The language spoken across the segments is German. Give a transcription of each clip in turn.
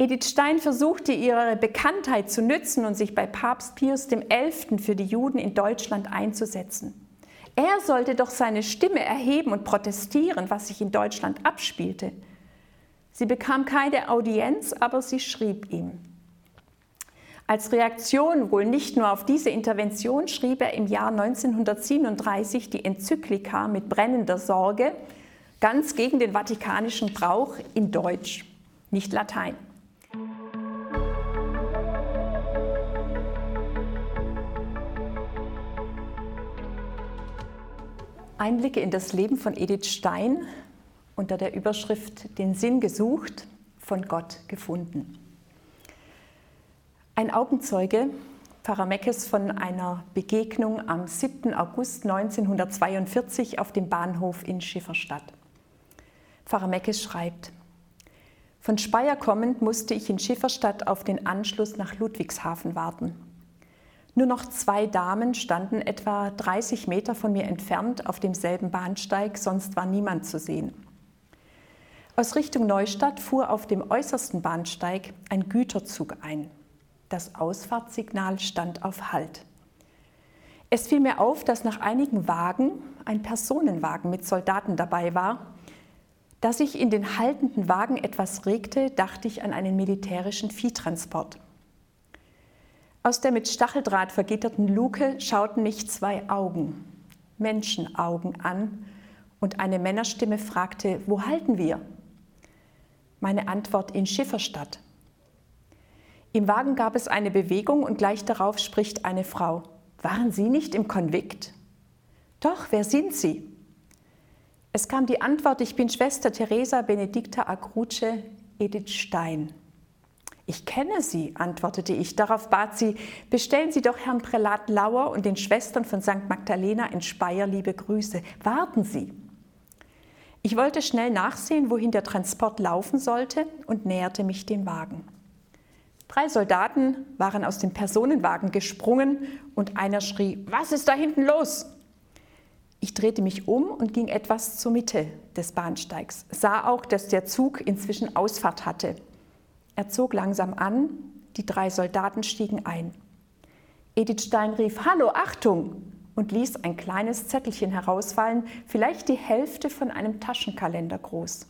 Edith Stein versuchte ihre Bekanntheit zu nützen und sich bei Papst Pius XI. für die Juden in Deutschland einzusetzen. Er sollte doch seine Stimme erheben und protestieren, was sich in Deutschland abspielte. Sie bekam keine Audienz, aber sie schrieb ihm. Als Reaktion wohl nicht nur auf diese Intervention schrieb er im Jahr 1937 die Enzyklika mit brennender Sorge, ganz gegen den vatikanischen Brauch in Deutsch, nicht Latein. Einblicke in das Leben von Edith Stein unter der Überschrift Den Sinn gesucht, von Gott gefunden. Ein Augenzeuge, Pfarrer Meckes, von einer Begegnung am 7. August 1942 auf dem Bahnhof in Schifferstadt. Pfarrer Meckes schreibt, von Speyer kommend musste ich in Schifferstadt auf den Anschluss nach Ludwigshafen warten. Nur noch zwei Damen standen etwa 30 Meter von mir entfernt auf demselben Bahnsteig, sonst war niemand zu sehen. Aus Richtung Neustadt fuhr auf dem äußersten Bahnsteig ein Güterzug ein. Das Ausfahrtssignal stand auf Halt. Es fiel mir auf, dass nach einigen Wagen ein Personenwagen mit Soldaten dabei war. Da sich in den haltenden Wagen etwas regte, dachte ich an einen militärischen Viehtransport. Aus der mit Stacheldraht vergitterten Luke schauten mich zwei Augen, Menschenaugen an, und eine Männerstimme fragte, wo halten wir? Meine Antwort in Schifferstadt. Im Wagen gab es eine Bewegung und gleich darauf spricht eine Frau. Waren Sie nicht im Konvikt? Doch, wer sind Sie? Es kam die Antwort, ich bin Schwester Teresa Benedicta Agruce Edith Stein. Ich kenne Sie, antwortete ich. Darauf bat sie, bestellen Sie doch Herrn Prälat Lauer und den Schwestern von St. Magdalena in Speyer liebe Grüße. Warten Sie. Ich wollte schnell nachsehen, wohin der Transport laufen sollte und näherte mich dem Wagen. Drei Soldaten waren aus dem Personenwagen gesprungen und einer schrie, was ist da hinten los? Ich drehte mich um und ging etwas zur Mitte des Bahnsteigs, sah auch, dass der Zug inzwischen Ausfahrt hatte. Er zog langsam an, die drei Soldaten stiegen ein. Edith Stein rief, Hallo, Achtung! und ließ ein kleines Zettelchen herausfallen, vielleicht die Hälfte von einem Taschenkalender groß.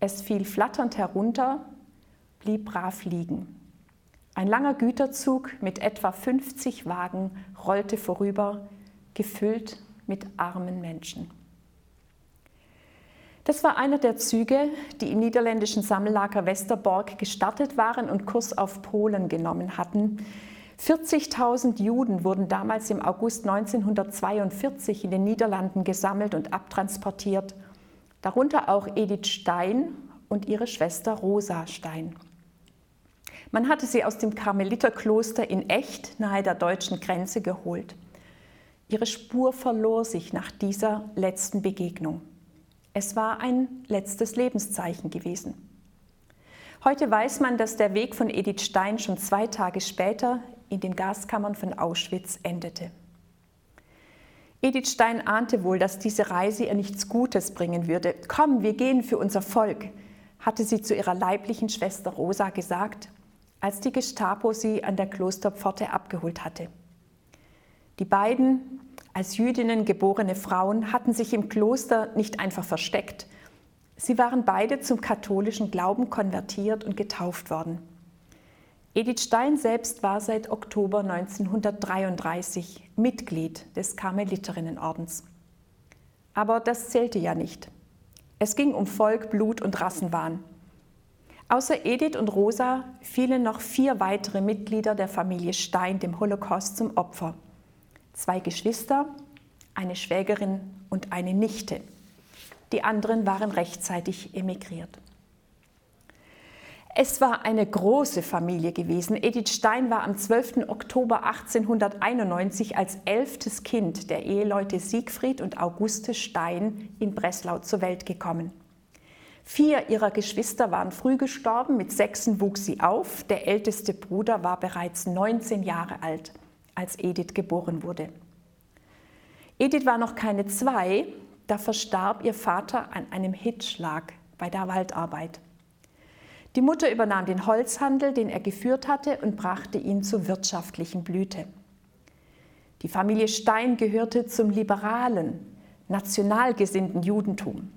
Es fiel flatternd herunter, blieb brav liegen. Ein langer Güterzug mit etwa 50 Wagen rollte vorüber, gefüllt mit armen Menschen. Das war einer der Züge, die im niederländischen Sammellager Westerbork gestartet waren und Kurs auf Polen genommen hatten. 40.000 Juden wurden damals im August 1942 in den Niederlanden gesammelt und abtransportiert, darunter auch Edith Stein und ihre Schwester Rosa Stein. Man hatte sie aus dem Karmeliterkloster in Echt nahe der deutschen Grenze geholt. Ihre Spur verlor sich nach dieser letzten Begegnung. Es war ein letztes Lebenszeichen gewesen. Heute weiß man, dass der Weg von Edith Stein schon zwei Tage später in den Gaskammern von Auschwitz endete. Edith Stein ahnte wohl, dass diese Reise ihr nichts Gutes bringen würde. Komm, wir gehen für unser Volk, hatte sie zu ihrer leiblichen Schwester Rosa gesagt als die Gestapo sie an der Klosterpforte abgeholt hatte. Die beiden als Jüdinnen geborene Frauen hatten sich im Kloster nicht einfach versteckt. Sie waren beide zum katholischen Glauben konvertiert und getauft worden. Edith Stein selbst war seit Oktober 1933 Mitglied des Karmeliterinnenordens. Aber das zählte ja nicht. Es ging um Volk, Blut und Rassenwahn. Außer Edith und Rosa fielen noch vier weitere Mitglieder der Familie Stein dem Holocaust zum Opfer. Zwei Geschwister, eine Schwägerin und eine Nichte. Die anderen waren rechtzeitig emigriert. Es war eine große Familie gewesen. Edith Stein war am 12. Oktober 1891 als elftes Kind der Eheleute Siegfried und Auguste Stein in Breslau zur Welt gekommen. Vier ihrer Geschwister waren früh gestorben, mit sechsen wuchs sie auf. Der älteste Bruder war bereits 19 Jahre alt, als Edith geboren wurde. Edith war noch keine zwei, da verstarb ihr Vater an einem Hitzschlag bei der Waldarbeit. Die Mutter übernahm den Holzhandel, den er geführt hatte, und brachte ihn zur wirtschaftlichen Blüte. Die Familie Stein gehörte zum liberalen, national gesinnten Judentum.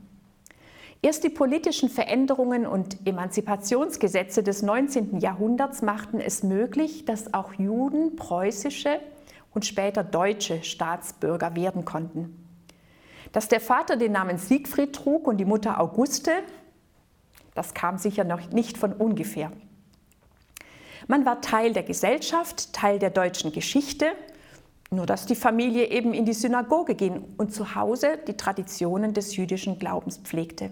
Erst die politischen Veränderungen und Emanzipationsgesetze des 19. Jahrhunderts machten es möglich, dass auch Juden preußische und später deutsche Staatsbürger werden konnten. Dass der Vater den Namen Siegfried trug und die Mutter Auguste, das kam sicher noch nicht von ungefähr. Man war Teil der Gesellschaft, Teil der deutschen Geschichte, nur dass die Familie eben in die Synagoge ging und zu Hause die Traditionen des jüdischen Glaubens pflegte.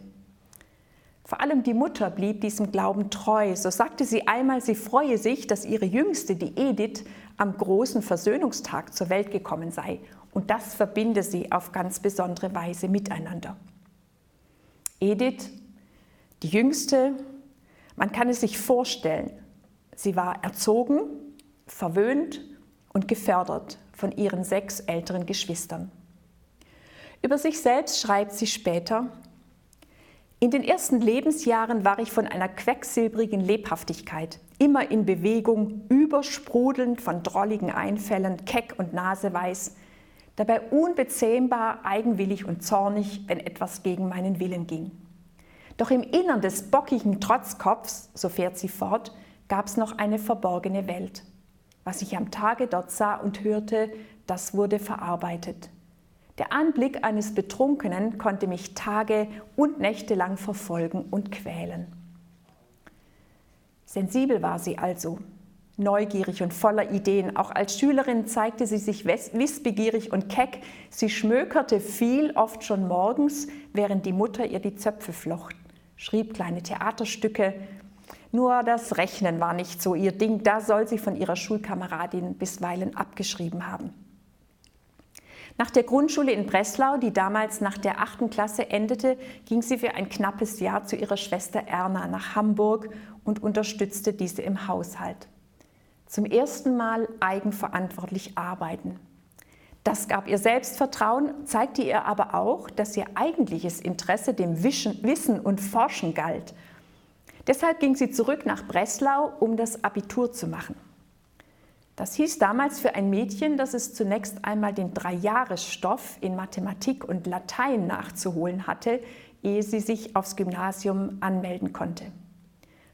Vor allem die Mutter blieb diesem Glauben treu. So sagte sie einmal, sie freue sich, dass ihre Jüngste, die Edith, am großen Versöhnungstag zur Welt gekommen sei. Und das verbinde sie auf ganz besondere Weise miteinander. Edith die jüngste, man kann es sich vorstellen, sie war erzogen, verwöhnt und gefördert von ihren sechs älteren Geschwistern. Über sich selbst schreibt sie später, in den ersten Lebensjahren war ich von einer quecksilbrigen Lebhaftigkeit, immer in Bewegung, übersprudelnd von drolligen Einfällen, keck und naseweiß, dabei unbezähmbar, eigenwillig und zornig, wenn etwas gegen meinen Willen ging. Doch im Innern des bockigen Trotzkopfs, so fährt sie fort, gab es noch eine verborgene Welt. Was ich am Tage dort sah und hörte, das wurde verarbeitet. Der Anblick eines Betrunkenen konnte mich Tage und Nächte lang verfolgen und quälen. Sensibel war sie also, neugierig und voller Ideen. Auch als Schülerin zeigte sie sich wissbegierig und keck. Sie schmökerte viel, oft schon morgens, während die Mutter ihr die Zöpfe flocht schrieb kleine Theaterstücke. Nur das Rechnen war nicht so ihr Ding, da soll sie von ihrer Schulkameradin bisweilen abgeschrieben haben. Nach der Grundschule in Breslau, die damals nach der achten Klasse endete, ging sie für ein knappes Jahr zu ihrer Schwester Erna nach Hamburg und unterstützte diese im Haushalt. Zum ersten Mal eigenverantwortlich arbeiten. Das gab ihr Selbstvertrauen, zeigte ihr aber auch, dass ihr eigentliches Interesse dem Wissen und Forschen galt. Deshalb ging sie zurück nach Breslau, um das Abitur zu machen. Das hieß damals für ein Mädchen, dass es zunächst einmal den Dreijahresstoff in Mathematik und Latein nachzuholen hatte, ehe sie sich aufs Gymnasium anmelden konnte.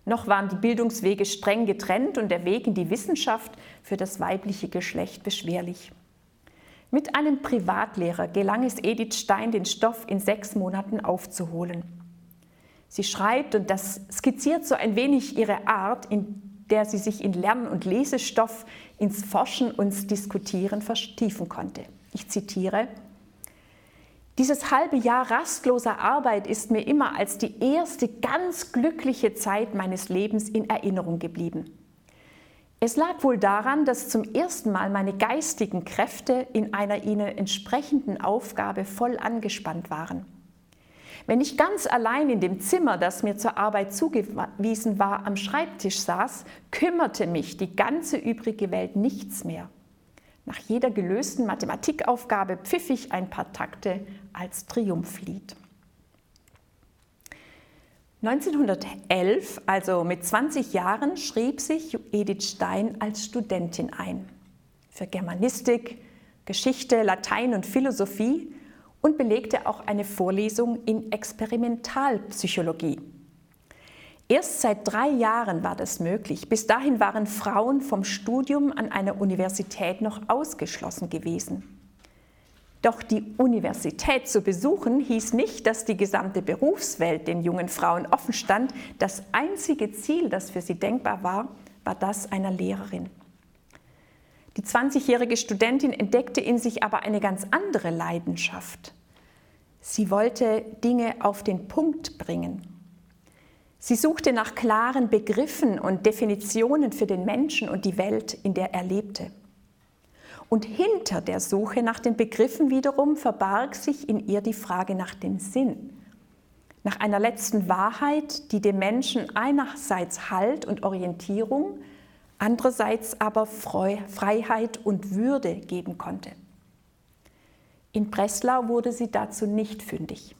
Noch waren die Bildungswege streng getrennt und der Weg in die Wissenschaft für das weibliche Geschlecht beschwerlich. Mit einem Privatlehrer gelang es Edith Stein, den Stoff in sechs Monaten aufzuholen. Sie schreibt, und das skizziert so ein wenig ihre Art, in der sie sich in Lern- und Lesestoff, ins Forschen und Diskutieren vertiefen konnte. Ich zitiere, dieses halbe Jahr rastloser Arbeit ist mir immer als die erste ganz glückliche Zeit meines Lebens in Erinnerung geblieben. Es lag wohl daran, dass zum ersten Mal meine geistigen Kräfte in einer ihnen entsprechenden Aufgabe voll angespannt waren. Wenn ich ganz allein in dem Zimmer, das mir zur Arbeit zugewiesen war, am Schreibtisch saß, kümmerte mich die ganze übrige Welt nichts mehr. Nach jeder gelösten Mathematikaufgabe pfiff ich ein paar Takte als Triumphlied. 1911, also mit 20 Jahren, schrieb sich Edith Stein als Studentin ein. Für Germanistik, Geschichte, Latein und Philosophie und belegte auch eine Vorlesung in Experimentalpsychologie. Erst seit drei Jahren war das möglich. Bis dahin waren Frauen vom Studium an einer Universität noch ausgeschlossen gewesen. Doch die Universität zu besuchen hieß nicht, dass die gesamte Berufswelt den jungen Frauen offen stand. Das einzige Ziel, das für sie denkbar war, war das einer Lehrerin. Die 20-jährige Studentin entdeckte in sich aber eine ganz andere Leidenschaft. Sie wollte Dinge auf den Punkt bringen. Sie suchte nach klaren Begriffen und Definitionen für den Menschen und die Welt, in der er lebte. Und hinter der Suche nach den Begriffen wiederum verbarg sich in ihr die Frage nach dem Sinn, nach einer letzten Wahrheit, die dem Menschen einerseits Halt und Orientierung, andererseits aber Freiheit und Würde geben konnte. In Breslau wurde sie dazu nicht fündig.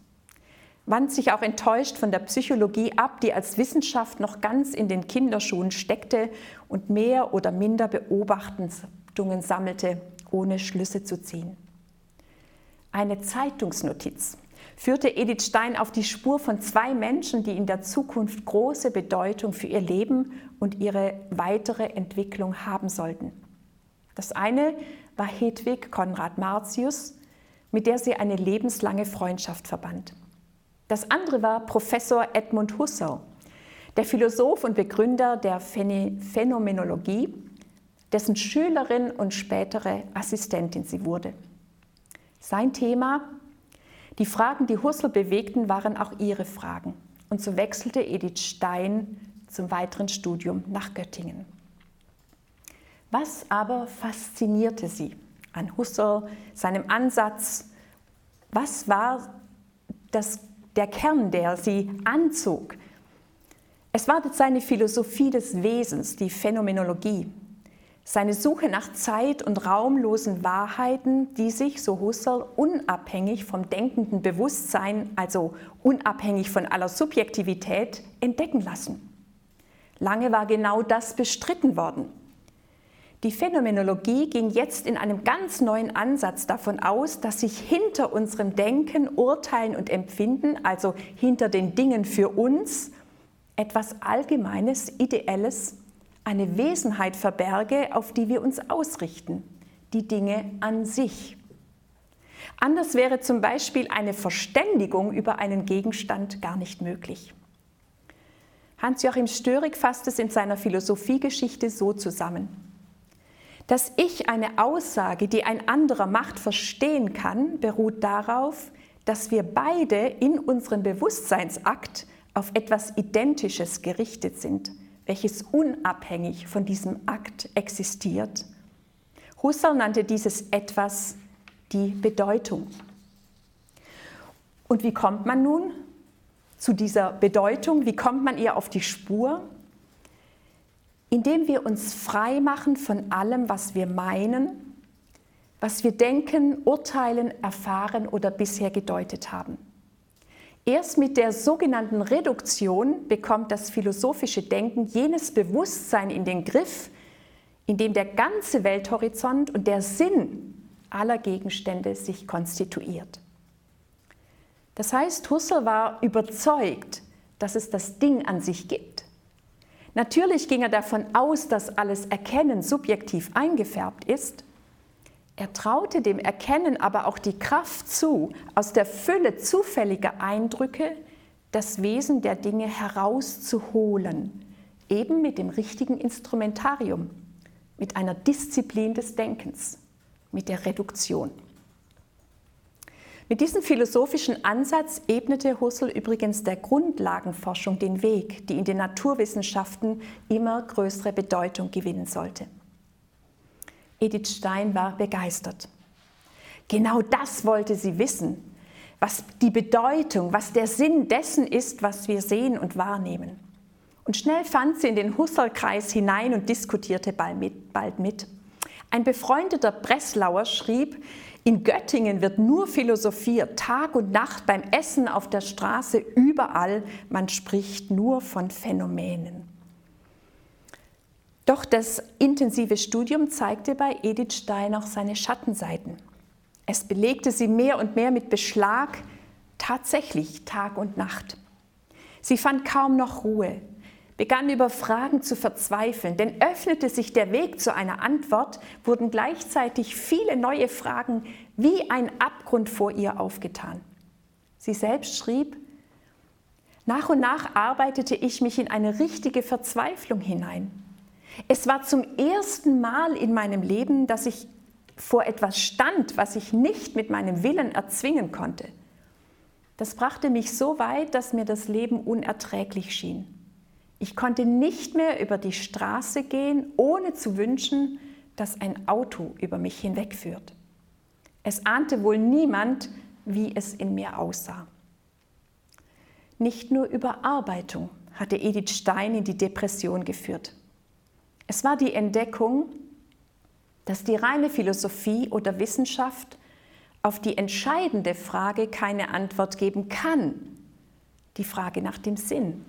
wand sich auch enttäuscht von der Psychologie ab, die als Wissenschaft noch ganz in den Kinderschuhen steckte und mehr oder minder Beobachtungen sammelte, ohne Schlüsse zu ziehen. Eine Zeitungsnotiz führte Edith Stein auf die Spur von zwei Menschen, die in der Zukunft große Bedeutung für ihr Leben und ihre weitere Entwicklung haben sollten. Das eine war Hedwig Konrad Martius, mit der sie eine lebenslange Freundschaft verband. Das andere war Professor Edmund Husserl, der Philosoph und Begründer der Phänomenologie, dessen Schülerin und spätere Assistentin sie wurde. Sein Thema, die Fragen, die Husserl bewegten, waren auch ihre Fragen. Und so wechselte Edith Stein zum weiteren Studium nach Göttingen. Was aber faszinierte sie an Husserl, seinem Ansatz? Was war das der Kern, der sie anzog. Es war seine Philosophie des Wesens, die Phänomenologie, seine Suche nach Zeit- und raumlosen Wahrheiten, die sich, so Husserl, unabhängig vom denkenden Bewusstsein, also unabhängig von aller Subjektivität, entdecken lassen. Lange war genau das bestritten worden. Die Phänomenologie ging jetzt in einem ganz neuen Ansatz davon aus, dass sich hinter unserem Denken, Urteilen und Empfinden, also hinter den Dingen für uns, etwas Allgemeines, Ideelles, eine Wesenheit verberge, auf die wir uns ausrichten, die Dinge an sich. Anders wäre zum Beispiel eine Verständigung über einen Gegenstand gar nicht möglich. Hans-Joachim Störig fasst es in seiner Philosophiegeschichte so zusammen. Dass ich eine Aussage, die ein anderer macht, verstehen kann, beruht darauf, dass wir beide in unserem Bewusstseinsakt auf etwas Identisches gerichtet sind, welches unabhängig von diesem Akt existiert. Husserl nannte dieses etwas die Bedeutung. Und wie kommt man nun zu dieser Bedeutung? Wie kommt man ihr auf die Spur? indem wir uns frei machen von allem, was wir meinen, was wir denken, urteilen, erfahren oder bisher gedeutet haben. Erst mit der sogenannten Reduktion bekommt das philosophische Denken jenes Bewusstsein in den Griff, in dem der ganze Welthorizont und der Sinn aller Gegenstände sich konstituiert. Das heißt, Husserl war überzeugt, dass es das Ding an sich gibt. Natürlich ging er davon aus, dass alles Erkennen subjektiv eingefärbt ist. Er traute dem Erkennen aber auch die Kraft zu, aus der Fülle zufälliger Eindrücke das Wesen der Dinge herauszuholen, eben mit dem richtigen Instrumentarium, mit einer Disziplin des Denkens, mit der Reduktion. Mit diesem philosophischen Ansatz ebnete Husserl übrigens der Grundlagenforschung den Weg, die in den Naturwissenschaften immer größere Bedeutung gewinnen sollte. Edith Stein war begeistert. Genau das wollte sie wissen, was die Bedeutung, was der Sinn dessen ist, was wir sehen und wahrnehmen. Und schnell fand sie in den Husserl-Kreis hinein und diskutierte bald mit. Ein befreundeter Breslauer schrieb, in Göttingen wird nur philosophiert, Tag und Nacht, beim Essen, auf der Straße, überall. Man spricht nur von Phänomenen. Doch das intensive Studium zeigte bei Edith Stein auch seine Schattenseiten. Es belegte sie mehr und mehr mit Beschlag, tatsächlich Tag und Nacht. Sie fand kaum noch Ruhe, begann über Fragen zu verzweifeln, denn öffnete sich der Weg zu einer Antwort, wurden gleichzeitig viele neue Fragen wie ein Abgrund vor ihr aufgetan. Sie selbst schrieb, nach und nach arbeitete ich mich in eine richtige Verzweiflung hinein. Es war zum ersten Mal in meinem Leben, dass ich vor etwas stand, was ich nicht mit meinem Willen erzwingen konnte. Das brachte mich so weit, dass mir das Leben unerträglich schien. Ich konnte nicht mehr über die Straße gehen, ohne zu wünschen, dass ein Auto über mich hinwegführt. Es ahnte wohl niemand, wie es in mir aussah. Nicht nur Überarbeitung hatte Edith Stein in die Depression geführt. Es war die Entdeckung, dass die reine Philosophie oder Wissenschaft auf die entscheidende Frage keine Antwort geben kann, die Frage nach dem Sinn,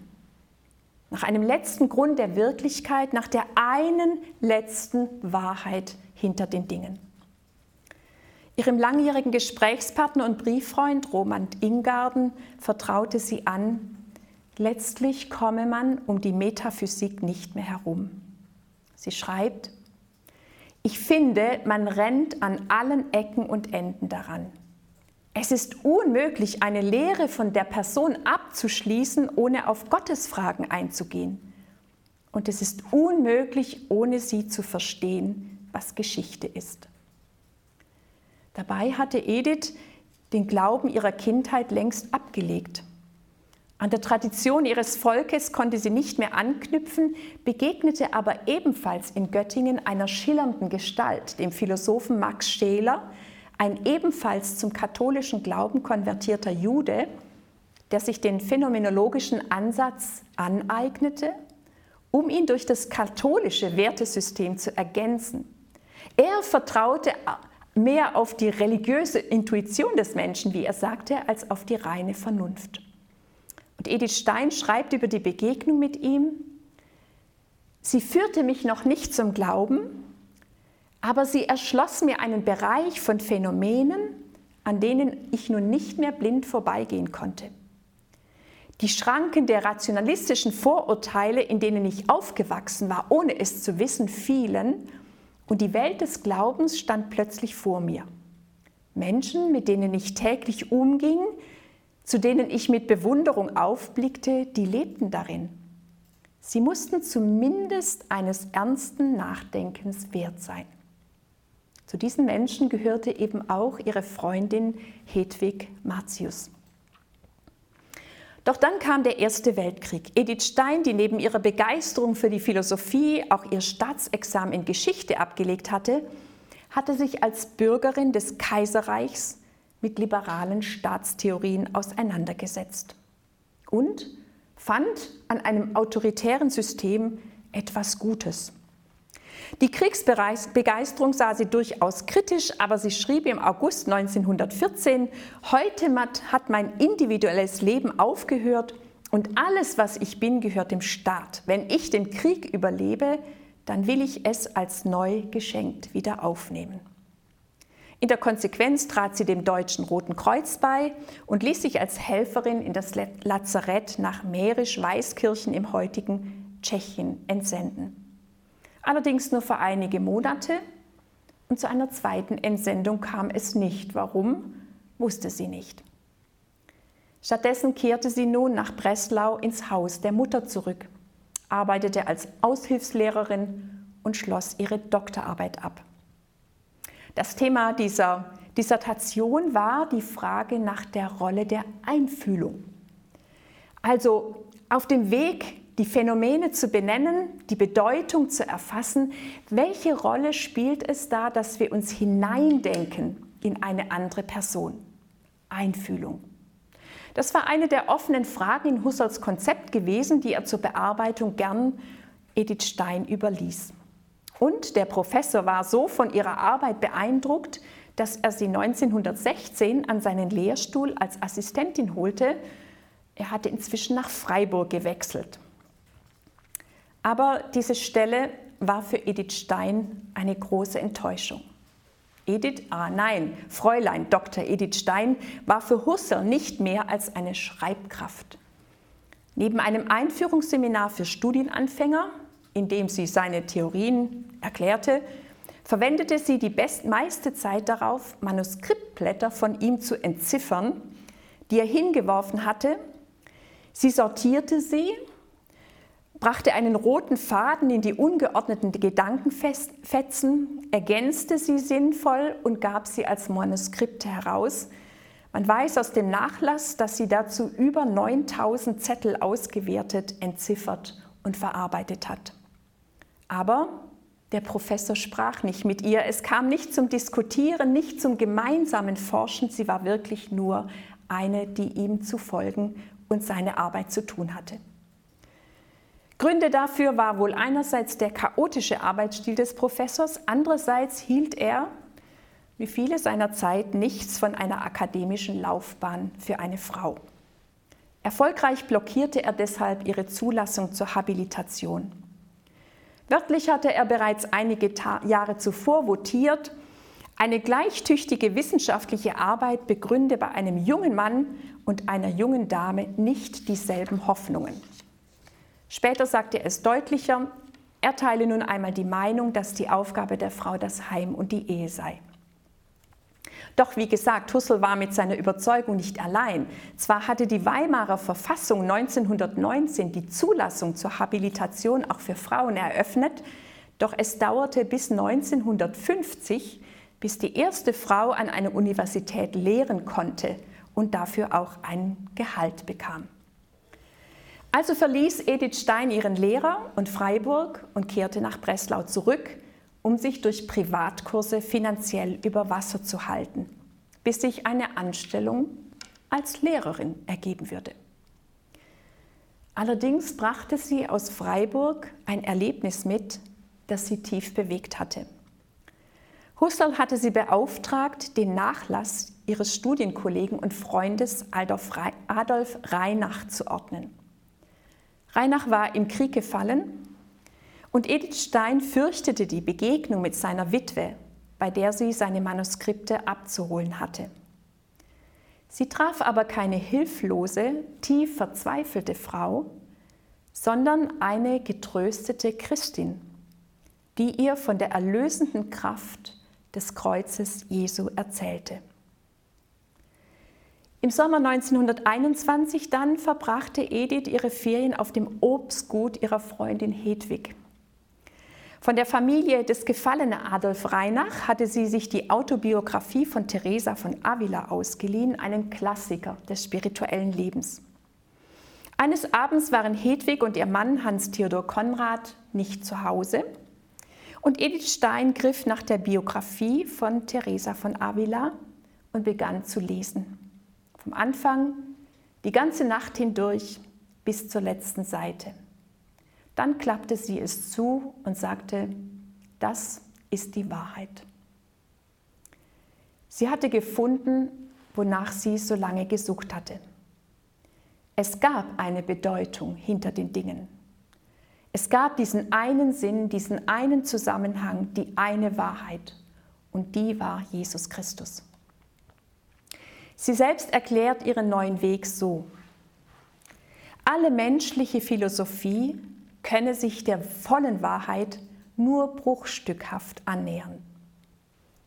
nach einem letzten Grund der Wirklichkeit, nach der einen letzten Wahrheit hinter den Dingen. Ihrem langjährigen Gesprächspartner und Brieffreund Roman Ingarden vertraute sie an, letztlich komme man um die Metaphysik nicht mehr herum. Sie schreibt, ich finde, man rennt an allen Ecken und Enden daran. Es ist unmöglich, eine Lehre von der Person abzuschließen, ohne auf Gottes Fragen einzugehen. Und es ist unmöglich, ohne sie zu verstehen, was Geschichte ist. Dabei hatte Edith den Glauben ihrer Kindheit längst abgelegt. An der Tradition ihres Volkes konnte sie nicht mehr anknüpfen, begegnete aber ebenfalls in Göttingen einer schillernden Gestalt, dem Philosophen Max Scheler, ein ebenfalls zum katholischen Glauben konvertierter Jude, der sich den phänomenologischen Ansatz aneignete, um ihn durch das katholische Wertesystem zu ergänzen. Er vertraute mehr auf die religiöse Intuition des Menschen, wie er sagte, als auf die reine Vernunft. Und Edith Stein schreibt über die Begegnung mit ihm, sie führte mich noch nicht zum Glauben, aber sie erschloss mir einen Bereich von Phänomenen, an denen ich nun nicht mehr blind vorbeigehen konnte. Die Schranken der rationalistischen Vorurteile, in denen ich aufgewachsen war, ohne es zu wissen, fielen und die Welt des Glaubens stand plötzlich vor mir. Menschen, mit denen ich täglich umging, zu denen ich mit Bewunderung aufblickte, die lebten darin. Sie mussten zumindest eines ernsten Nachdenkens wert sein. Zu diesen Menschen gehörte eben auch ihre Freundin Hedwig Martius. Doch dann kam der Erste Weltkrieg. Edith Stein, die neben ihrer Begeisterung für die Philosophie auch ihr Staatsexamen in Geschichte abgelegt hatte, hatte sich als Bürgerin des Kaiserreichs mit liberalen Staatstheorien auseinandergesetzt und fand an einem autoritären System etwas Gutes. Die Kriegsbegeisterung sah sie durchaus kritisch, aber sie schrieb im August 1914, heute hat mein individuelles Leben aufgehört und alles, was ich bin, gehört dem Staat. Wenn ich den Krieg überlebe, dann will ich es als neu geschenkt wieder aufnehmen. In der Konsequenz trat sie dem Deutschen Roten Kreuz bei und ließ sich als Helferin in das Lazarett nach Mährisch-Weißkirchen im heutigen Tschechien entsenden allerdings nur für einige Monate und zu einer zweiten Entsendung kam es nicht. Warum, wusste sie nicht. Stattdessen kehrte sie nun nach Breslau ins Haus der Mutter zurück, arbeitete als Aushilfslehrerin und schloss ihre Doktorarbeit ab. Das Thema dieser Dissertation war die Frage nach der Rolle der Einfühlung. Also auf dem Weg die Phänomene zu benennen, die Bedeutung zu erfassen. Welche Rolle spielt es da, dass wir uns hineindenken in eine andere Person? Einfühlung. Das war eine der offenen Fragen in Husserls Konzept gewesen, die er zur Bearbeitung gern Edith Stein überließ. Und der Professor war so von ihrer Arbeit beeindruckt, dass er sie 1916 an seinen Lehrstuhl als Assistentin holte. Er hatte inzwischen nach Freiburg gewechselt. Aber diese Stelle war für Edith Stein eine große Enttäuschung. Edith, ah nein, Fräulein Dr. Edith Stein war für Husserl nicht mehr als eine Schreibkraft. Neben einem Einführungsseminar für Studienanfänger, in dem sie seine Theorien erklärte, verwendete sie die meiste Zeit darauf, Manuskriptblätter von ihm zu entziffern, die er hingeworfen hatte. Sie sortierte sie brachte einen roten Faden in die ungeordneten Gedankenfetzen, ergänzte sie sinnvoll und gab sie als Manuskripte heraus. Man weiß aus dem Nachlass, dass sie dazu über 9000 Zettel ausgewertet, entziffert und verarbeitet hat. Aber der Professor sprach nicht mit ihr. Es kam nicht zum Diskutieren, nicht zum gemeinsamen Forschen. Sie war wirklich nur eine, die ihm zu folgen und seine Arbeit zu tun hatte. Gründe dafür war wohl einerseits der chaotische Arbeitsstil des Professors, andererseits hielt er, wie viele seiner Zeit, nichts von einer akademischen Laufbahn für eine Frau. Erfolgreich blockierte er deshalb ihre Zulassung zur Habilitation. Wörtlich hatte er bereits einige Ta Jahre zuvor votiert, eine gleichtüchtige wissenschaftliche Arbeit begründe bei einem jungen Mann und einer jungen Dame nicht dieselben Hoffnungen. Später sagte er es deutlicher, er teile nun einmal die Meinung, dass die Aufgabe der Frau das Heim und die Ehe sei. Doch wie gesagt, Husserl war mit seiner Überzeugung nicht allein. Zwar hatte die Weimarer Verfassung 1919 die Zulassung zur Habilitation auch für Frauen eröffnet, doch es dauerte bis 1950, bis die erste Frau an einer Universität lehren konnte und dafür auch ein Gehalt bekam. Also verließ Edith Stein ihren Lehrer und Freiburg und kehrte nach Breslau zurück, um sich durch Privatkurse finanziell über Wasser zu halten, bis sich eine Anstellung als Lehrerin ergeben würde. Allerdings brachte sie aus Freiburg ein Erlebnis mit, das sie tief bewegt hatte. Husserl hatte sie beauftragt, den Nachlass ihres Studienkollegen und Freundes Adolf Reinach zu ordnen. Reinach war im Krieg gefallen und Edith Stein fürchtete die Begegnung mit seiner Witwe, bei der sie seine Manuskripte abzuholen hatte. Sie traf aber keine hilflose, tief verzweifelte Frau, sondern eine getröstete Christin, die ihr von der erlösenden Kraft des Kreuzes Jesu erzählte. Im Sommer 1921 dann verbrachte Edith ihre Ferien auf dem Obstgut ihrer Freundin Hedwig. Von der Familie des gefallenen Adolf Reinach hatte sie sich die Autobiografie von Teresa von Avila ausgeliehen, einen Klassiker des spirituellen Lebens. Eines Abends waren Hedwig und ihr Mann Hans Theodor Konrad nicht zu Hause und Edith Stein griff nach der Biografie von Teresa von Avila und begann zu lesen. Vom Anfang die ganze Nacht hindurch bis zur letzten Seite. Dann klappte sie es zu und sagte, das ist die Wahrheit. Sie hatte gefunden, wonach sie so lange gesucht hatte. Es gab eine Bedeutung hinter den Dingen. Es gab diesen einen Sinn, diesen einen Zusammenhang, die eine Wahrheit. Und die war Jesus Christus. Sie selbst erklärt ihren neuen Weg so. Alle menschliche Philosophie könne sich der vollen Wahrheit nur bruchstückhaft annähern.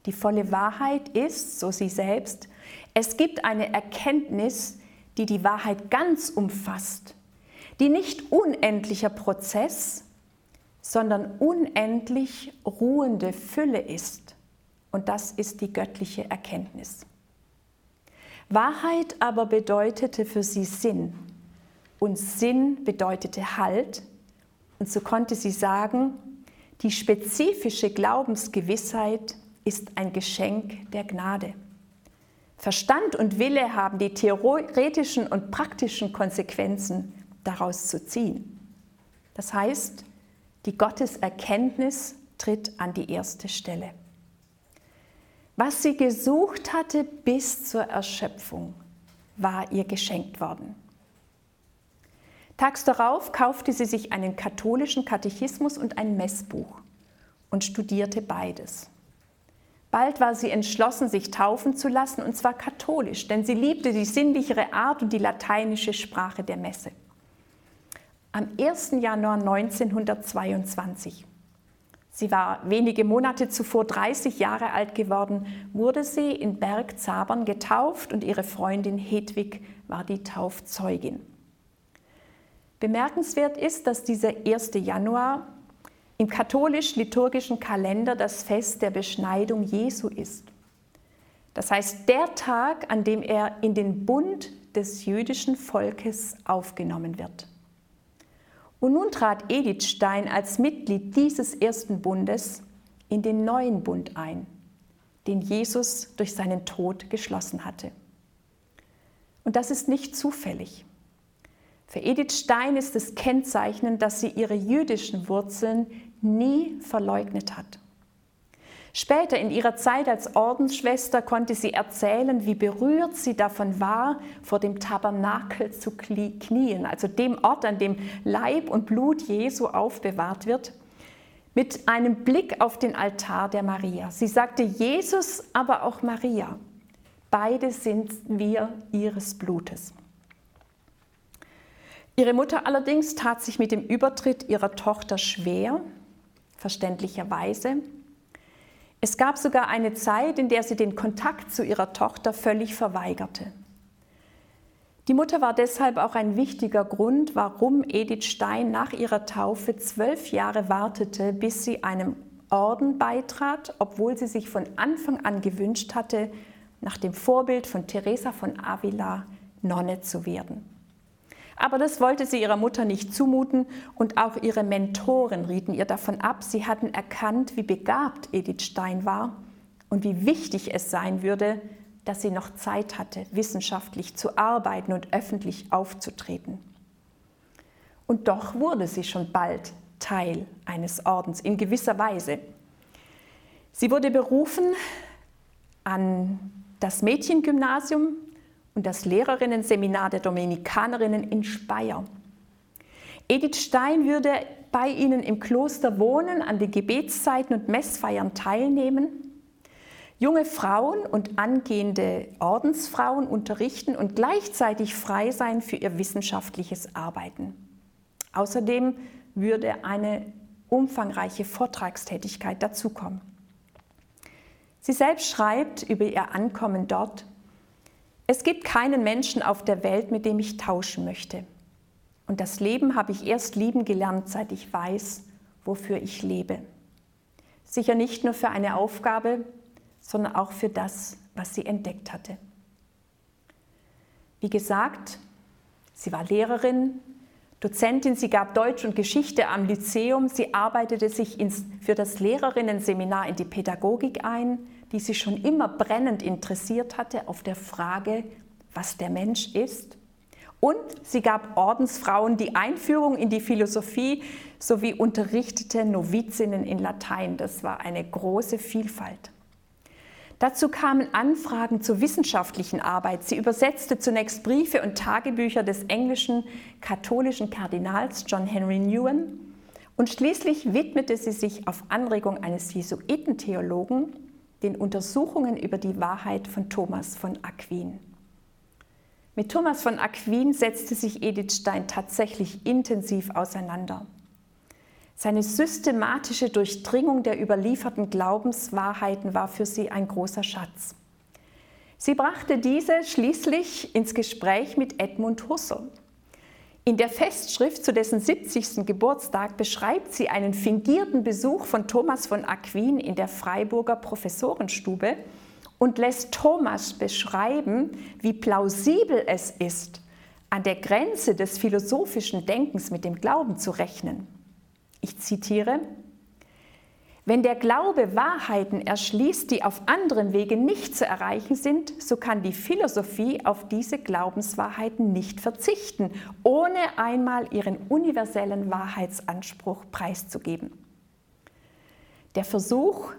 Die volle Wahrheit ist, so sie selbst, es gibt eine Erkenntnis, die die Wahrheit ganz umfasst die nicht unendlicher Prozess, sondern unendlich ruhende Fülle ist. Und das ist die göttliche Erkenntnis. Wahrheit aber bedeutete für sie Sinn und Sinn bedeutete Halt. Und so konnte sie sagen, die spezifische Glaubensgewissheit ist ein Geschenk der Gnade. Verstand und Wille haben die theoretischen und praktischen Konsequenzen daraus zu ziehen. Das heißt, die Gotteserkenntnis tritt an die erste Stelle. Was sie gesucht hatte bis zur Erschöpfung, war ihr geschenkt worden. Tags darauf kaufte sie sich einen katholischen Katechismus und ein Messbuch und studierte beides. Bald war sie entschlossen, sich taufen zu lassen, und zwar katholisch, denn sie liebte die sinnlichere Art und die lateinische Sprache der Messe am 1. Januar 1922. Sie war wenige Monate zuvor 30 Jahre alt geworden, wurde sie in Bergzabern getauft und ihre Freundin Hedwig war die Taufzeugin. Bemerkenswert ist, dass dieser 1. Januar im katholisch-liturgischen Kalender das Fest der Beschneidung Jesu ist. Das heißt, der Tag, an dem er in den Bund des jüdischen Volkes aufgenommen wird. Und nun trat Edith Stein als Mitglied dieses ersten Bundes in den neuen Bund ein, den Jesus durch seinen Tod geschlossen hatte. Und das ist nicht zufällig. Für Edith Stein ist es kennzeichnend, dass sie ihre jüdischen Wurzeln nie verleugnet hat. Später in ihrer Zeit als Ordensschwester konnte sie erzählen, wie berührt sie davon war, vor dem Tabernakel zu knien, also dem Ort, an dem Leib und Blut Jesu aufbewahrt wird, mit einem Blick auf den Altar der Maria. Sie sagte Jesus, aber auch Maria. Beide sind wir ihres Blutes. Ihre Mutter allerdings tat sich mit dem Übertritt ihrer Tochter schwer, verständlicherweise. Es gab sogar eine Zeit, in der sie den Kontakt zu ihrer Tochter völlig verweigerte. Die Mutter war deshalb auch ein wichtiger Grund, warum Edith Stein nach ihrer Taufe zwölf Jahre wartete, bis sie einem Orden beitrat, obwohl sie sich von Anfang an gewünscht hatte, nach dem Vorbild von Teresa von Avila Nonne zu werden. Aber das wollte sie ihrer Mutter nicht zumuten und auch ihre Mentoren rieten ihr davon ab. Sie hatten erkannt, wie begabt Edith Stein war und wie wichtig es sein würde, dass sie noch Zeit hatte, wissenschaftlich zu arbeiten und öffentlich aufzutreten. Und doch wurde sie schon bald Teil eines Ordens, in gewisser Weise. Sie wurde berufen an das Mädchengymnasium und das Lehrerinnenseminar der Dominikanerinnen in Speyer. Edith Stein würde bei ihnen im Kloster wohnen, an den Gebetszeiten und Messfeiern teilnehmen, junge Frauen und angehende Ordensfrauen unterrichten und gleichzeitig frei sein für ihr wissenschaftliches Arbeiten. Außerdem würde eine umfangreiche Vortragstätigkeit dazukommen. Sie selbst schreibt über ihr Ankommen dort, es gibt keinen Menschen auf der Welt, mit dem ich tauschen möchte. Und das Leben habe ich erst lieben gelernt, seit ich weiß, wofür ich lebe. Sicher nicht nur für eine Aufgabe, sondern auch für das, was sie entdeckt hatte. Wie gesagt, sie war Lehrerin, Dozentin, sie gab Deutsch und Geschichte am Lyzeum, sie arbeitete sich ins, für das Lehrerinnenseminar in die Pädagogik ein, die sie schon immer brennend interessiert hatte auf der Frage, was der Mensch ist. Und sie gab Ordensfrauen die Einführung in die Philosophie sowie unterrichtete Novizinnen in Latein. Das war eine große Vielfalt. Dazu kamen Anfragen zur wissenschaftlichen Arbeit. Sie übersetzte zunächst Briefe und Tagebücher des englischen katholischen Kardinals John Henry Newen und schließlich widmete sie sich auf Anregung eines Jesuitentheologen den Untersuchungen über die Wahrheit von Thomas von Aquin. Mit Thomas von Aquin setzte sich Edith Stein tatsächlich intensiv auseinander. Seine systematische Durchdringung der überlieferten Glaubenswahrheiten war für sie ein großer Schatz. Sie brachte diese schließlich ins Gespräch mit Edmund Husserl, in der Festschrift zu dessen 70. Geburtstag beschreibt sie einen fingierten Besuch von Thomas von Aquin in der Freiburger Professorenstube und lässt Thomas beschreiben, wie plausibel es ist, an der Grenze des philosophischen Denkens mit dem Glauben zu rechnen. Ich zitiere, wenn der Glaube Wahrheiten erschließt, die auf anderen Wege nicht zu erreichen sind, so kann die Philosophie auf diese Glaubenswahrheiten nicht verzichten, ohne einmal ihren universellen Wahrheitsanspruch preiszugeben. Der Versuch,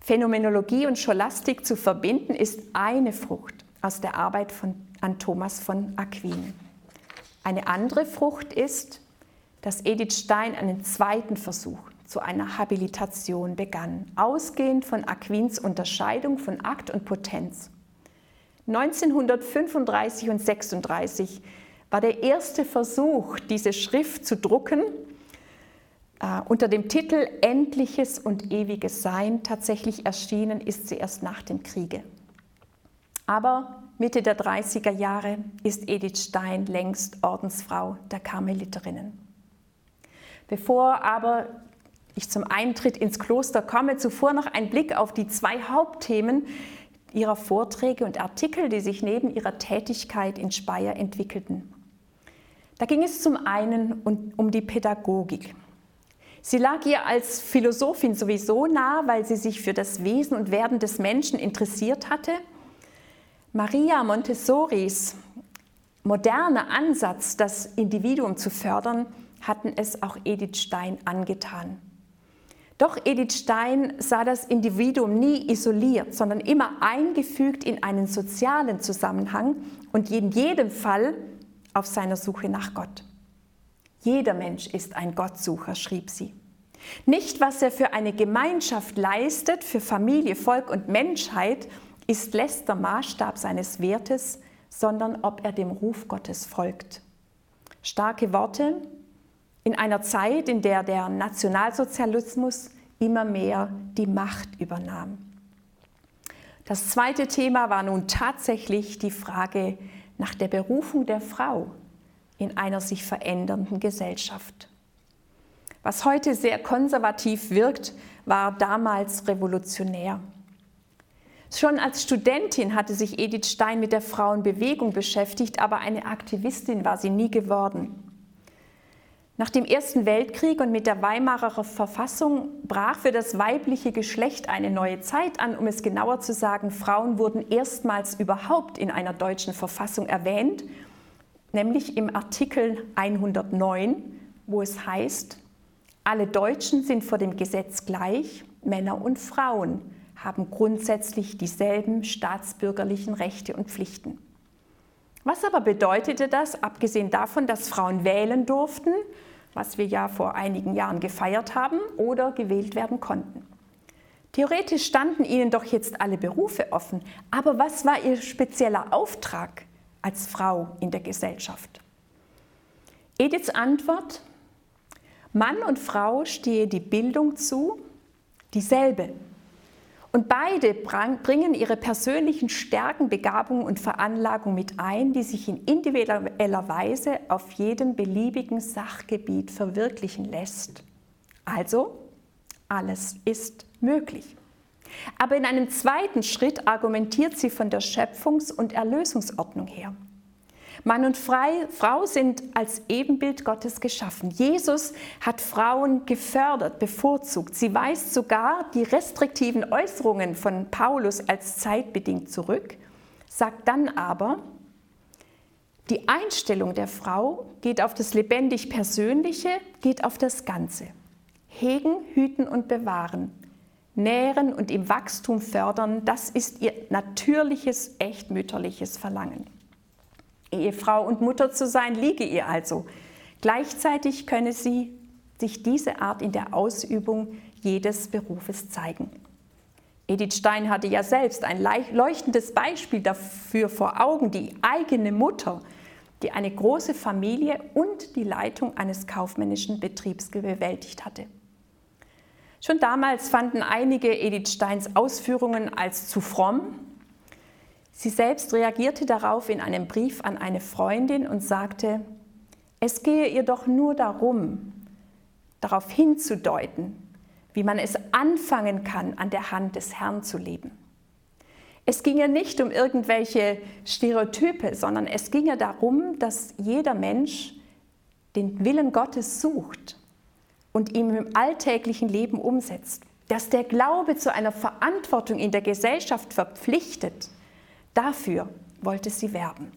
Phänomenologie und Scholastik zu verbinden, ist eine Frucht aus der Arbeit von, an Thomas von Aquin. Eine andere Frucht ist, dass Edith Stein einen zweiten Versuch zu einer Habilitation begann, ausgehend von Aquins Unterscheidung von Akt und Potenz. 1935 und 36 war der erste Versuch, diese Schrift zu drucken, äh, unter dem Titel Endliches und ewiges Sein. Tatsächlich erschienen ist sie erst nach dem Kriege. Aber Mitte der 30er Jahre ist Edith Stein längst Ordensfrau der Karmeliterinnen. Bevor aber ich zum Eintritt ins Kloster komme, zuvor noch ein Blick auf die zwei Hauptthemen ihrer Vorträge und Artikel, die sich neben ihrer Tätigkeit in Speyer entwickelten. Da ging es zum einen um die Pädagogik. Sie lag ihr als Philosophin sowieso nah, weil sie sich für das Wesen und Werden des Menschen interessiert hatte. Maria Montessoris moderner Ansatz, das Individuum zu fördern, hatten es auch Edith Stein angetan. Doch Edith Stein sah das Individuum nie isoliert, sondern immer eingefügt in einen sozialen Zusammenhang und in jedem Fall auf seiner Suche nach Gott. Jeder Mensch ist ein Gottsucher, schrieb sie. Nicht, was er für eine Gemeinschaft leistet, für Familie, Volk und Menschheit, ist letzter Maßstab seines Wertes, sondern ob er dem Ruf Gottes folgt. Starke Worte einer Zeit, in der der Nationalsozialismus immer mehr die Macht übernahm. Das zweite Thema war nun tatsächlich die Frage nach der Berufung der Frau in einer sich verändernden Gesellschaft. Was heute sehr konservativ wirkt, war damals revolutionär. Schon als Studentin hatte sich Edith Stein mit der Frauenbewegung beschäftigt, aber eine Aktivistin war sie nie geworden. Nach dem Ersten Weltkrieg und mit der Weimarer Verfassung brach für das weibliche Geschlecht eine neue Zeit an. Um es genauer zu sagen, Frauen wurden erstmals überhaupt in einer deutschen Verfassung erwähnt, nämlich im Artikel 109, wo es heißt, alle Deutschen sind vor dem Gesetz gleich, Männer und Frauen haben grundsätzlich dieselben staatsbürgerlichen Rechte und Pflichten. Was aber bedeutete das, abgesehen davon, dass Frauen wählen durften, was wir ja vor einigen Jahren gefeiert haben, oder gewählt werden konnten? Theoretisch standen ihnen doch jetzt alle Berufe offen, aber was war ihr spezieller Auftrag als Frau in der Gesellschaft? Ediths Antwort Mann und Frau stehe die Bildung zu, dieselbe. Und beide bringen ihre persönlichen Stärken, Begabungen und Veranlagungen mit ein, die sich in individueller Weise auf jedem beliebigen Sachgebiet verwirklichen lässt. Also, alles ist möglich. Aber in einem zweiten Schritt argumentiert sie von der Schöpfungs- und Erlösungsordnung her. Mann und Frau sind als Ebenbild Gottes geschaffen. Jesus hat Frauen gefördert, bevorzugt. Sie weist sogar die restriktiven Äußerungen von Paulus als zeitbedingt zurück, sagt dann aber, die Einstellung der Frau geht auf das lebendig Persönliche, geht auf das Ganze. Hegen, hüten und bewahren, nähren und im Wachstum fördern, das ist ihr natürliches, echt mütterliches Verlangen. Ehefrau und Mutter zu sein, liege ihr also. Gleichzeitig könne sie sich diese Art in der Ausübung jedes Berufes zeigen. Edith Stein hatte ja selbst ein leuchtendes Beispiel dafür vor Augen, die eigene Mutter, die eine große Familie und die Leitung eines kaufmännischen Betriebs bewältigt hatte. Schon damals fanden einige Edith Steins Ausführungen als zu fromm Sie selbst reagierte darauf in einem Brief an eine Freundin und sagte, es gehe ihr doch nur darum, darauf hinzudeuten, wie man es anfangen kann, an der Hand des Herrn zu leben. Es ging ihr nicht um irgendwelche Stereotype, sondern es ging ihr darum, dass jeder Mensch den Willen Gottes sucht und ihn im alltäglichen Leben umsetzt. Dass der Glaube zu einer Verantwortung in der Gesellschaft verpflichtet Dafür wollte sie werben.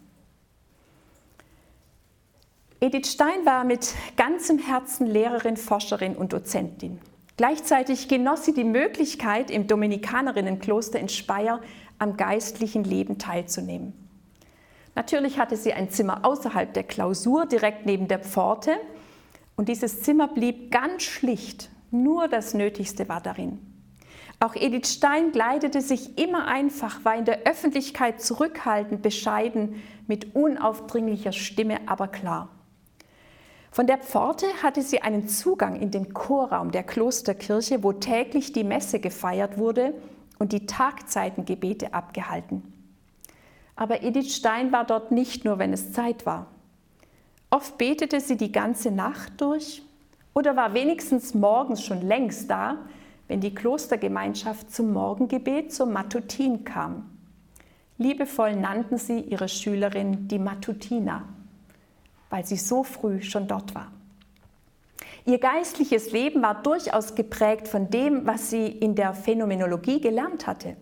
Edith Stein war mit ganzem Herzen Lehrerin, Forscherin und Dozentin. Gleichzeitig genoss sie die Möglichkeit, im Dominikanerinnenkloster in Speyer am geistlichen Leben teilzunehmen. Natürlich hatte sie ein Zimmer außerhalb der Klausur, direkt neben der Pforte, und dieses Zimmer blieb ganz schlicht, nur das Nötigste war darin. Auch Edith Stein kleidete sich immer einfach, war in der Öffentlichkeit zurückhaltend, bescheiden, mit unaufdringlicher Stimme, aber klar. Von der Pforte hatte sie einen Zugang in den Chorraum der Klosterkirche, wo täglich die Messe gefeiert wurde und die Tagzeitengebete abgehalten. Aber Edith Stein war dort nicht nur, wenn es Zeit war. Oft betete sie die ganze Nacht durch oder war wenigstens morgens schon längst da, wenn die Klostergemeinschaft zum Morgengebet zur Matutin kam. Liebevoll nannten sie ihre Schülerin die Matutina, weil sie so früh schon dort war. Ihr geistliches Leben war durchaus geprägt von dem, was sie in der Phänomenologie gelernt hatte,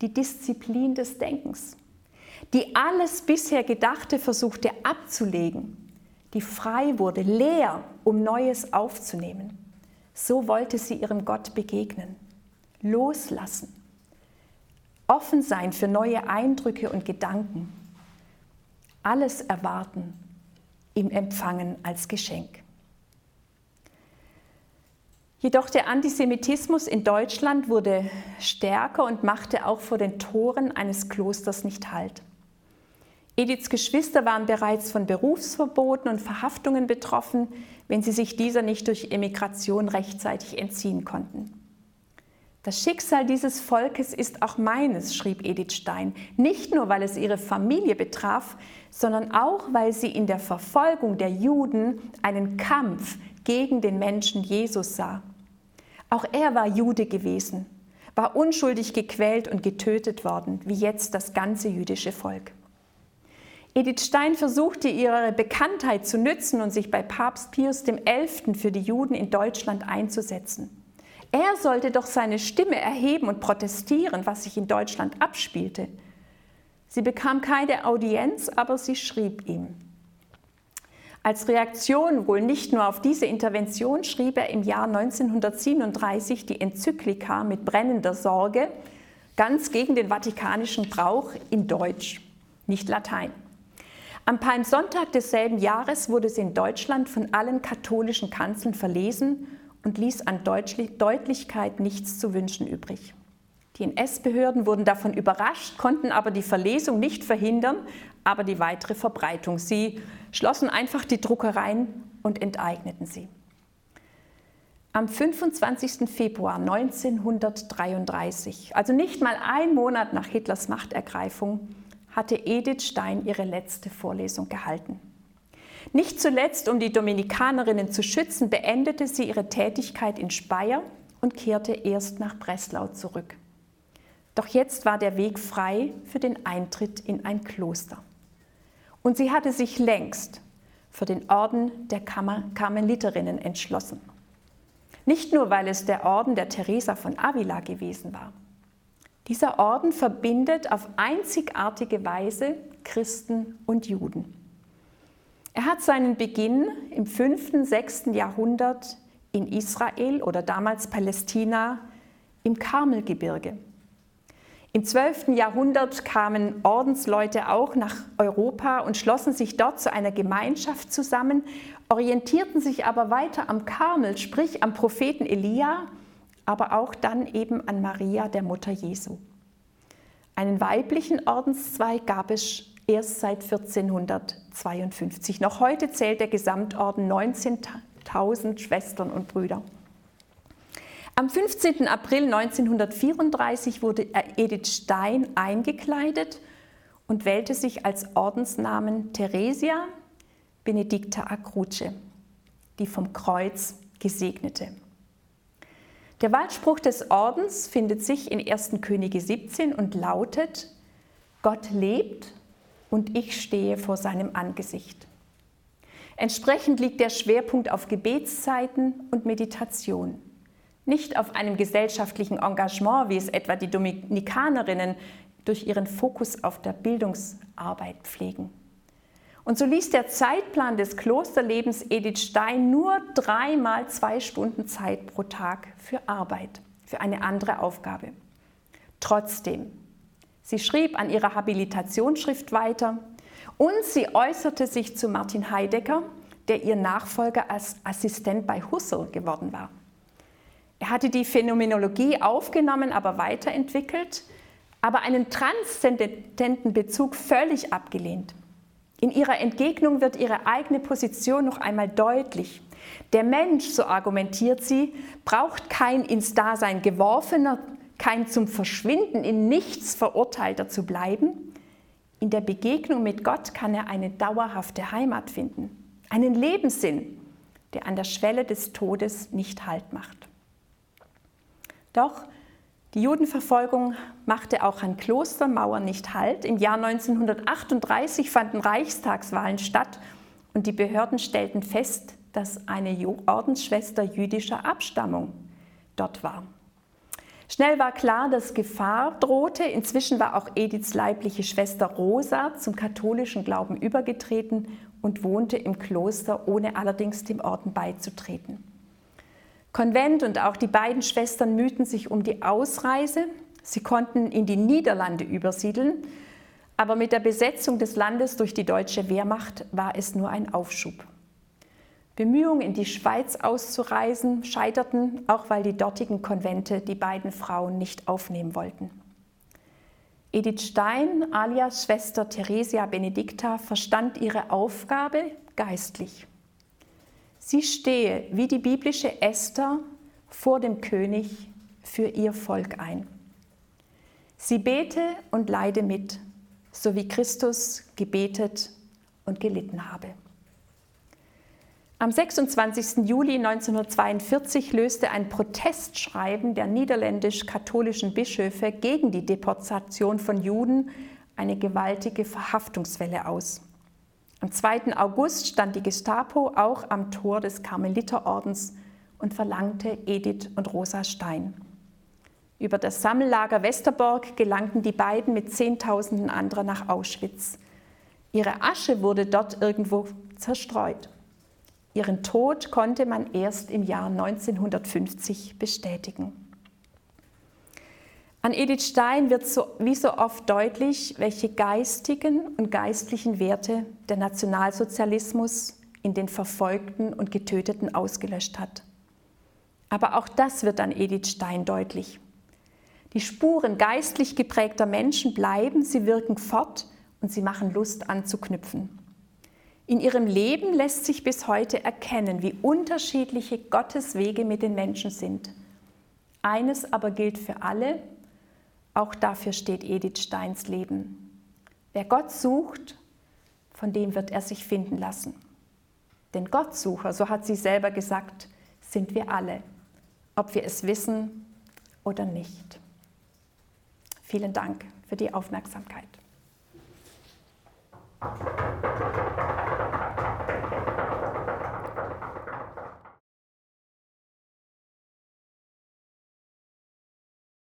die Disziplin des Denkens, die alles bisher Gedachte versuchte abzulegen, die frei wurde, leer, um Neues aufzunehmen. So wollte sie ihrem Gott begegnen, loslassen, offen sein für neue Eindrücke und Gedanken, alles erwarten, ihm empfangen als Geschenk. Jedoch der Antisemitismus in Deutschland wurde stärker und machte auch vor den Toren eines Klosters nicht Halt. Ediths Geschwister waren bereits von Berufsverboten und Verhaftungen betroffen, wenn sie sich dieser nicht durch Emigration rechtzeitig entziehen konnten. Das Schicksal dieses Volkes ist auch meines, schrieb Edith Stein, nicht nur weil es ihre Familie betraf, sondern auch weil sie in der Verfolgung der Juden einen Kampf gegen den Menschen Jesus sah. Auch er war Jude gewesen, war unschuldig gequält und getötet worden, wie jetzt das ganze jüdische Volk. Edith Stein versuchte ihre Bekanntheit zu nützen und sich bei Papst Pius XI. für die Juden in Deutschland einzusetzen. Er sollte doch seine Stimme erheben und protestieren, was sich in Deutschland abspielte. Sie bekam keine Audienz, aber sie schrieb ihm. Als Reaktion wohl nicht nur auf diese Intervention schrieb er im Jahr 1937 die Enzyklika mit brennender Sorge, ganz gegen den vatikanischen Brauch in Deutsch, nicht Latein. Am Palmsonntag desselben Jahres wurde sie in Deutschland von allen katholischen Kanzeln verlesen und ließ an Deutlichkeit nichts zu wünschen übrig. Die NS-Behörden wurden davon überrascht, konnten aber die Verlesung nicht verhindern, aber die weitere Verbreitung. Sie schlossen einfach die Druckereien und enteigneten sie. Am 25. Februar 1933, also nicht mal ein Monat nach Hitlers Machtergreifung, hatte Edith Stein ihre letzte Vorlesung gehalten. Nicht zuletzt, um die Dominikanerinnen zu schützen, beendete sie ihre Tätigkeit in Speyer und kehrte erst nach Breslau zurück. Doch jetzt war der Weg frei für den Eintritt in ein Kloster. Und sie hatte sich längst für den Orden der Karmeliterinnen entschlossen. Nicht nur, weil es der Orden der Teresa von Avila gewesen war. Dieser Orden verbindet auf einzigartige Weise Christen und Juden. Er hat seinen Beginn im 5., 6. Jahrhundert in Israel oder damals Palästina im Karmelgebirge. Im 12. Jahrhundert kamen Ordensleute auch nach Europa und schlossen sich dort zu einer Gemeinschaft zusammen, orientierten sich aber weiter am Karmel, sprich am Propheten Elia aber auch dann eben an Maria, der Mutter Jesu. Einen weiblichen Ordenszweig gab es erst seit 1452. Noch heute zählt der Gesamtorden 19.000 Schwestern und Brüder. Am 15. April 1934 wurde Edith Stein eingekleidet und wählte sich als Ordensnamen Theresia Benedicta Acruce, die vom Kreuz gesegnete. Der Wahlspruch des Ordens findet sich in 1. Könige 17 und lautet, Gott lebt und ich stehe vor seinem Angesicht. Entsprechend liegt der Schwerpunkt auf Gebetszeiten und Meditation, nicht auf einem gesellschaftlichen Engagement, wie es etwa die Dominikanerinnen durch ihren Fokus auf der Bildungsarbeit pflegen. Und so ließ der Zeitplan des Klosterlebens Edith Stein nur dreimal zwei Stunden Zeit pro Tag für Arbeit, für eine andere Aufgabe. Trotzdem, sie schrieb an ihrer Habilitationsschrift weiter und sie äußerte sich zu Martin Heidegger, der ihr Nachfolger als Assistent bei Husserl geworden war. Er hatte die Phänomenologie aufgenommen, aber weiterentwickelt, aber einen transzendenten Bezug völlig abgelehnt. In ihrer Entgegnung wird ihre eigene Position noch einmal deutlich. Der Mensch, so argumentiert sie, braucht kein ins Dasein geworfener, kein zum Verschwinden in nichts verurteilter zu bleiben. In der Begegnung mit Gott kann er eine dauerhafte Heimat finden, einen Lebenssinn, der an der Schwelle des Todes nicht Halt macht. Doch die Judenverfolgung machte auch an Klostermauern nicht Halt. Im Jahr 1938 fanden Reichstagswahlen statt und die Behörden stellten fest, dass eine Ordensschwester jüdischer Abstammung dort war. Schnell war klar, dass Gefahr drohte. Inzwischen war auch Ediths leibliche Schwester Rosa zum katholischen Glauben übergetreten und wohnte im Kloster, ohne allerdings dem Orden beizutreten. Konvent und auch die beiden Schwestern mühten sich um die Ausreise. Sie konnten in die Niederlande übersiedeln, aber mit der Besetzung des Landes durch die deutsche Wehrmacht war es nur ein Aufschub. Bemühungen, in die Schweiz auszureisen, scheiterten, auch weil die dortigen Konvente die beiden Frauen nicht aufnehmen wollten. Edith Stein, alias Schwester Theresia Benedicta, verstand ihre Aufgabe geistlich. Sie stehe wie die biblische Esther vor dem König für ihr Volk ein. Sie bete und leide mit, so wie Christus gebetet und gelitten habe. Am 26. Juli 1942 löste ein Protestschreiben der niederländisch-katholischen Bischöfe gegen die Deportation von Juden eine gewaltige Verhaftungswelle aus. Am 2. August stand die Gestapo auch am Tor des Karmeliterordens und verlangte Edith und Rosa Stein. Über das Sammellager Westerborg gelangten die beiden mit Zehntausenden anderer nach Auschwitz. Ihre Asche wurde dort irgendwo zerstreut. Ihren Tod konnte man erst im Jahr 1950 bestätigen. An Edith Stein wird so, wie so oft deutlich, welche geistigen und geistlichen Werte der Nationalsozialismus in den Verfolgten und Getöteten ausgelöscht hat. Aber auch das wird an Edith Stein deutlich. Die Spuren geistlich geprägter Menschen bleiben, sie wirken fort und sie machen Lust anzuknüpfen. In ihrem Leben lässt sich bis heute erkennen, wie unterschiedliche Gottes Wege mit den Menschen sind. Eines aber gilt für alle, auch dafür steht Edith Steins Leben. Wer Gott sucht, von dem wird er sich finden lassen. Denn Gottsucher, so hat sie selber gesagt, sind wir alle, ob wir es wissen oder nicht. Vielen Dank für die Aufmerksamkeit.